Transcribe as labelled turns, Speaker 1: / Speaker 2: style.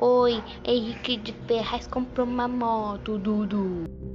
Speaker 1: Oi, Henrique de Ferraz comprou uma moto, Dudu.